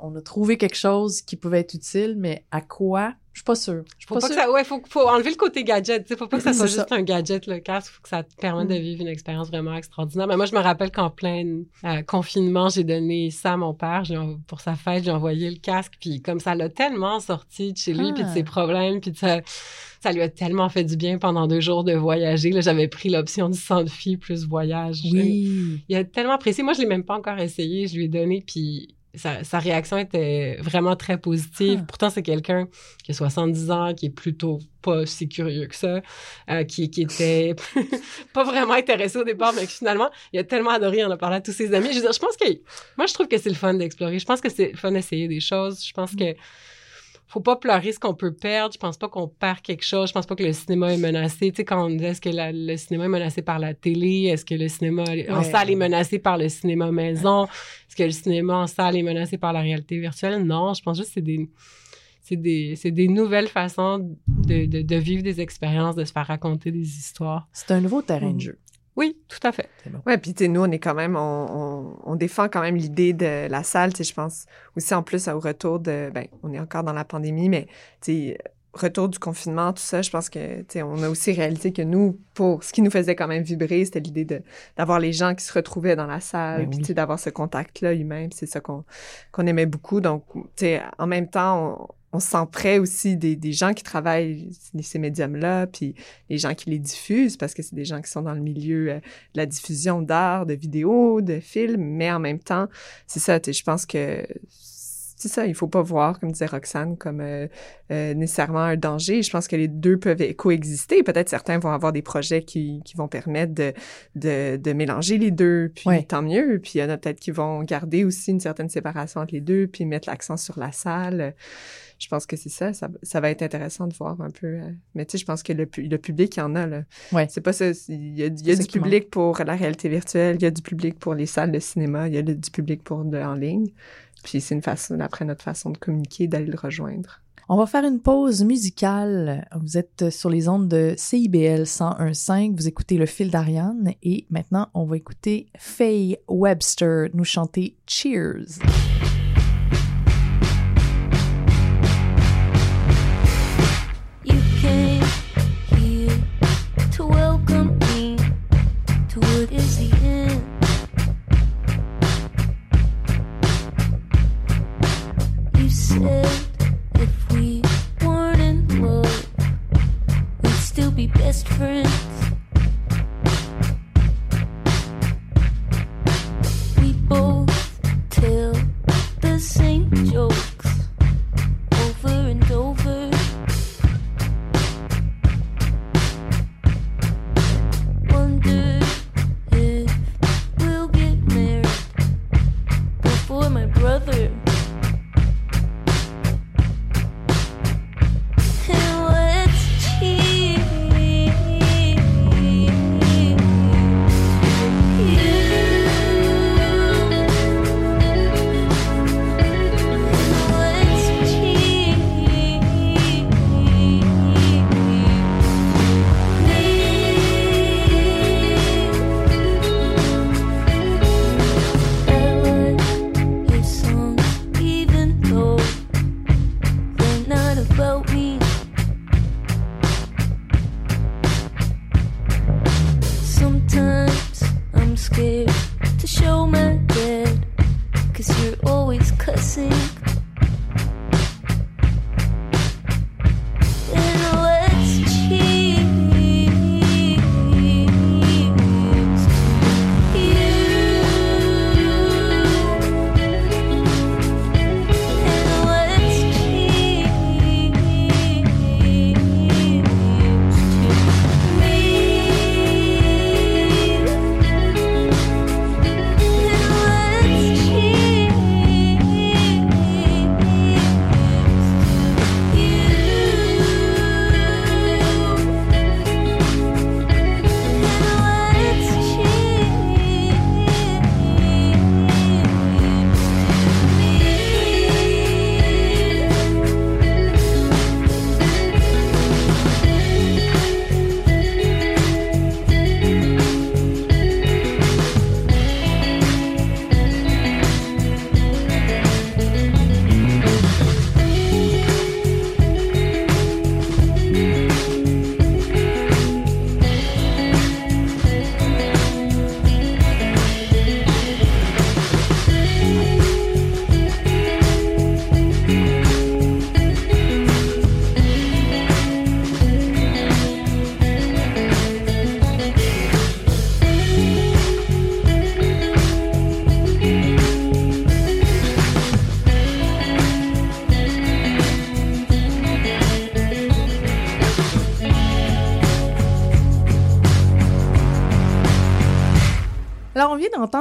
A: On a trouvé quelque chose qui pouvait être utile, mais à quoi? Je suis pas sûre. Je suis
C: Faut
A: pas,
C: pas que
A: sûre.
C: ça, ouais, faut, faut enlever le côté gadget. Faut pas que ça *laughs* soit juste un gadget, le casque. Faut que ça te permette de
A: Mm.
C: vivre une expérience vraiment extraordinaire. Mais moi, je me rappelle qu'en plein euh, confinement, j'ai donné ça à mon père. Pour sa fête, j'ai envoyé le casque. Puis comme ça l'a tellement sorti de chez lui, puis de
A: Ah.
C: ses problèmes, puis de ça, ça lui a tellement fait du bien pendant deux jours de voyager. Là, j'avais pris l'option du sans fille plus voyage.
A: Oui.
C: Il a tellement apprécié. Moi, je l'ai même pas encore essayé. Je lui ai donné, puis sa, sa réaction était vraiment très positive.
A: Ah.
C: Pourtant, c'est quelqu'un qui a 70 ans, qui est plutôt pas si curieux que ça, euh, qui, qui était *laughs* pas vraiment intéressé au départ, mais finalement, il a tellement adoré, en a parlé à tous ses amis. Je veux dire, je pense que, moi, je trouve que c'est le fun d'explorer. Je pense que c'est le fun d'essayer des choses. Je pense que faut pas pleurer ce qu'on peut perdre. Je pense pas qu'on perd quelque chose. Je pense pas que le cinéma est menacé. Tu sais, quand on dit est-ce que la- le cinéma est menacé par la télé, est-ce que le cinéma en salle est menacé par le cinéma maison, est-ce que le cinéma en salle est menacé par la réalité virtuelle? Non, je pense juste que c'est des, c'est des, c'est des nouvelles façons de, de, de vivre des expériences, de se faire raconter des histoires.
A: C'est un nouveau terrain de
B: Mm.
A: jeu.
C: Oui, tout à fait.
B: Ouais, puis tu sais, nous, on est quand même, on, on, on défend quand même l'idée de la salle, tu sais, je pense aussi en plus au retour de, ben, on est encore dans la pandémie, mais tu sais, retour du confinement, tout ça, je pense que, tu sais, on a aussi réalisé que nous, pour ce qui nous faisait quand même vibrer, c'était l'idée de d'avoir les gens qui se retrouvaient dans la salle,
A: Ben
B: puis
A: oui.
B: tu sais, d'avoir ce contact-là humain, c'est ça qu'on qu'on aimait beaucoup. Donc, tu sais, en même temps, on, on se sent près aussi des, des gens qui travaillent ces médiums-là, puis les gens qui les diffusent, parce que c'est des gens qui sont dans le milieu euh, de la diffusion d'art, de vidéos, de films, mais en même temps, c'est ça, je pense que c'est ça, il faut pas voir, comme disait Roxane, comme euh, euh, nécessairement un danger. Je pense que les deux peuvent coexister. Peut-être certains vont avoir des projets qui, qui vont permettre de, de, de mélanger les deux, puis
A: Ouais.
B: tant mieux. Puis il y en a peut-être qui vont garder aussi une certaine séparation entre les deux, puis mettre l'accent sur la salle. Je pense que c'est ça, ça, ça va être intéressant de voir un peu. euh, Mais tu sais, je pense que le, pu- le public, il y en a, là.
A: Ouais.
B: C'est pas ça. Il y a, il y a
A: C'est ça
B: du public pour la réalité virtuelle, il y a du public pour les salles de cinéma, il y a le- du public pour en ligne. Puis c'est une façon, après notre façon de communiquer, d'aller le rejoindre.
A: On va faire une pause musicale. Vous êtes sur les ondes de CIBL 101.5. Vous écoutez Le fil d'Ariane. Et maintenant, on va écouter Faye Webster nous chanter Cheers.
E: best
F: friend.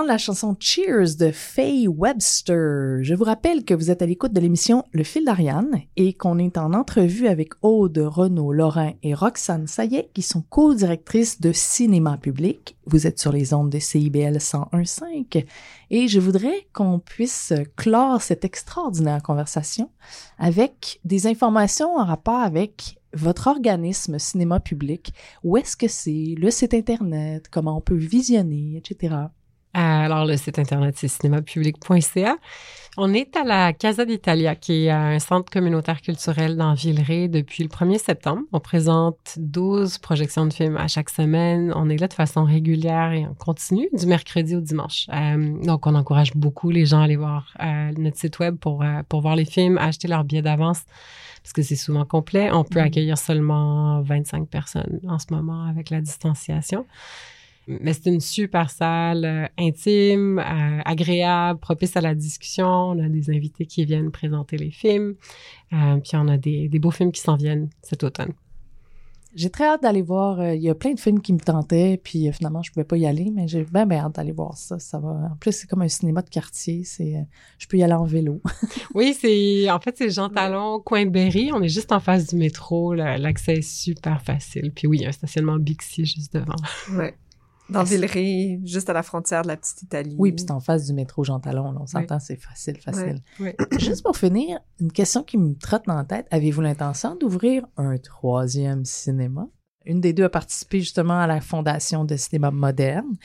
F: La chanson Cheers de Faye Webster. Je vous rappelle que vous êtes à l'écoute de l'émission Le fil d'Ariane et qu'on est en entrevue avec Aude, Renaud, Laurent et Roxane Sayet qui sont co-directrices de cinéma public. Vous êtes sur les ondes de CIBL 101.5 et je voudrais qu'on puisse clore cette extraordinaire conversation avec des informations en rapport avec votre organisme cinéma public, où est-ce que c'est, le site Internet, comment on peut visionner, etc.
C: Alors, le site Internet, c'est cinémapublic.ca. On est à la Casa d'Italia, qui est un centre communautaire culturel dans Villeray depuis le 1er septembre. On présente 12 projections de films à chaque semaine. On est là de façon régulière et on continue du mercredi au dimanche. Euh, donc, on encourage beaucoup les gens à aller voir euh, notre site web pour, euh, pour voir les films, acheter leurs billets d'avance parce que c'est souvent complet. On peut
F: Mhm.
C: accueillir seulement 25 personnes en ce moment avec la distanciation. Mais c'est une super salle euh, intime, euh, agréable, propice à la discussion. On a des invités qui viennent présenter les films. Euh, puis on a des, des beaux films qui s'en viennent cet automne.
F: J'ai très hâte d'aller voir, euh, il y a plein de films qui me tentaient, puis euh, finalement, je pouvais pas y aller, mais j'ai bien, bien hâte d'aller voir ça. Ça va. En plus, c'est comme un cinéma de quartier, c'est, euh, je peux y aller en vélo. *laughs*
C: Oui, c'est en fait c'est Jean Talon, coin Berry. On est juste en face du métro. là. L'accès est super facile. Puis oui, il y a un stationnement Bixi juste devant.
B: Ouais. Dans Villeray, juste à la frontière de la petite Italie.
F: Oui, puis c'est en face du métro Jean Talon, là, on s'entend, c'est facile, facile.
C: Oui. *clears throat*
F: Juste pour finir, une question qui me trotte dans la tête. Avez-vous l'intention d'ouvrir un troisième cinéma?
A: Une des deux a participé justement à la fondation de Cinéma Moderne.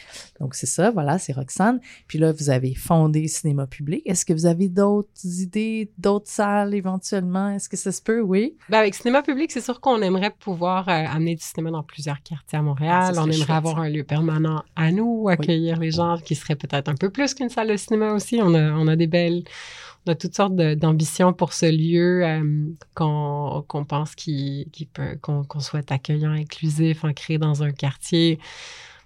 A: Donc, c'est ça, voilà, c'est Roxane. Puis là, vous avez fondé Cinéma Public. Est-ce que vous avez d'autres idées, d'autres salles éventuellement? Est-ce que ça se peut? Oui.
C: Ben, avec cinéma public, c'est sûr qu'on aimerait pouvoir euh, amener du cinéma dans plusieurs quartiers à Montréal.
A: Ah,
C: on aimerait
A: chouette,
C: avoir un lieu permanent à nous, accueillir les gens qui seraient peut-être un peu plus qu'une salle de cinéma aussi. On a, on a des belles, on a toutes sortes d'ambitions pour ce lieu euh, qu'on pense peut, qu'on souhaite accueillant, inclusif, ancré dans un quartier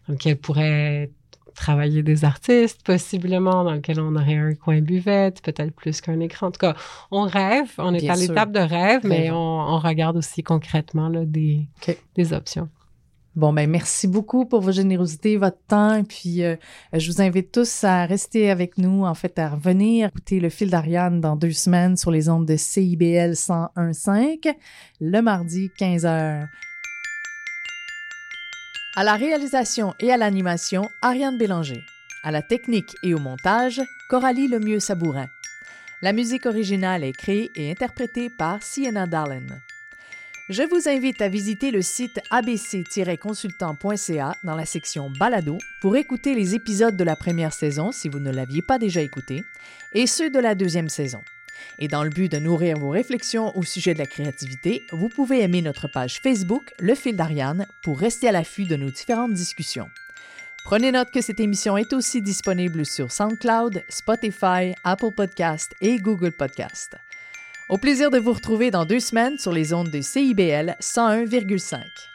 C: dans lequel pourrait travailler des artistes, possiblement, dans lequel on aurait un coin buvette, peut-être plus qu'un écran. En tout cas, on rêve, on est
A: Bien
C: à l'étape de rêve, mais on, on regarde aussi concrètement là, des,
A: OK.
C: des options.
A: Bon, ben merci beaucoup pour votre générosité, votre temps. Puis, euh, je vous invite tous à rester avec nous, en fait, à revenir écouter le fil d'Ariane dans deux semaines sur les ondes de CIBL 101.5, le mardi 15h. À la réalisation et à l'animation, Ariane Bélanger. À la technique et au montage, Coralie Lemieux-Sabourin. La musique originale est créée et interprétée par Sienna Darlin. Je vous invite à visiter le site abc-consultant.ca dans la section Balado pour écouter les épisodes de la première saison si vous ne l'aviez pas déjà écouté et ceux de la deuxième saison. Et dans le but de nourrir vos réflexions au sujet de la créativité, vous pouvez aimer notre page Facebook Le Fil d'Ariane pour rester à l'affût de nos différentes discussions. Prenez note que cette émission est aussi disponible sur SoundCloud, Spotify, Apple Podcast et Google Podcast. Au plaisir de vous retrouver dans deux semaines sur les ondes de CIBL 101,5.